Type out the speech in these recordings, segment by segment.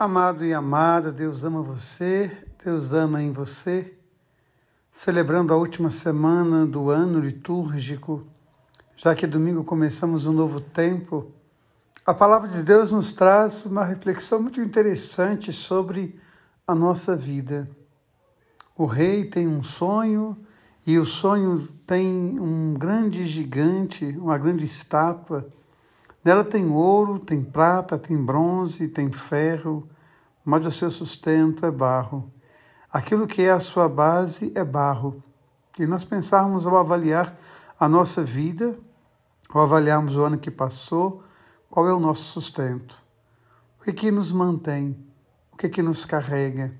Amado e amada, Deus ama você, Deus ama em você. Celebrando a última semana do ano litúrgico, já que domingo começamos um novo tempo, a palavra de Deus nos traz uma reflexão muito interessante sobre a nossa vida. O rei tem um sonho e o sonho tem um grande gigante, uma grande estátua Nela tem ouro, tem prata, tem bronze, tem ferro, mas o seu sustento é barro. Aquilo que é a sua base é barro. E nós pensarmos ao avaliar a nossa vida, ao avaliarmos o ano que passou, qual é o nosso sustento? O que, que nos mantém? O que, que nos carrega?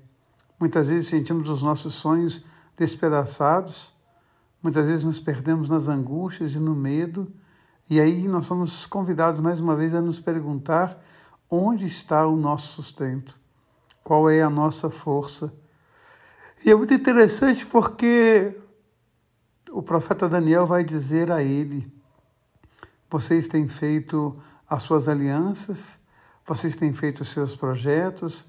Muitas vezes sentimos os nossos sonhos despedaçados, muitas vezes nos perdemos nas angústias e no medo e aí nós somos convidados mais uma vez a nos perguntar onde está o nosso sustento, qual é a nossa força. E é muito interessante porque o profeta Daniel vai dizer a ele: vocês têm feito as suas alianças, vocês têm feito os seus projetos,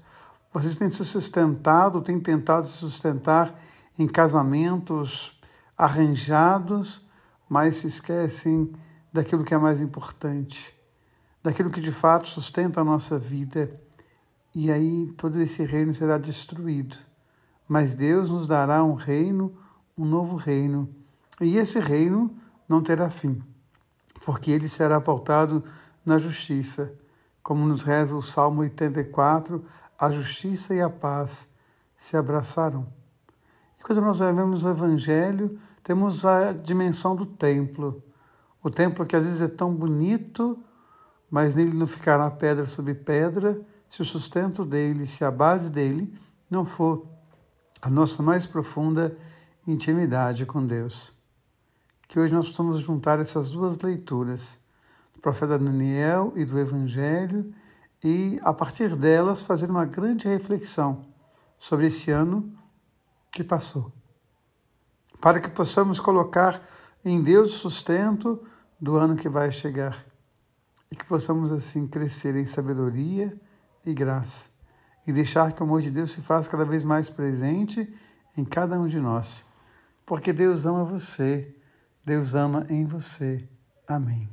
vocês têm se sustentado, têm tentado se sustentar em casamentos arranjados, mas se esquecem daquilo que é mais importante, daquilo que de fato sustenta a nossa vida. E aí todo esse reino será destruído. Mas Deus nos dará um reino, um novo reino. E esse reino não terá fim, porque ele será pautado na justiça. Como nos reza o Salmo 84, a justiça e a paz se abraçarão. E quando nós vemos o Evangelho, temos a dimensão do templo o templo que às vezes é tão bonito, mas nele não ficará pedra sobre pedra, se o sustento dele, se a base dele não for a nossa mais profunda intimidade com Deus. Que hoje nós possamos juntar essas duas leituras, do profeta Daniel e do Evangelho, e a partir delas fazer uma grande reflexão sobre esse ano que passou. Para que possamos colocar em Deus o sustento do ano que vai chegar e que possamos assim crescer em sabedoria e graça e deixar que o amor de Deus se faça cada vez mais presente em cada um de nós. Porque Deus ama você, Deus ama em você. Amém.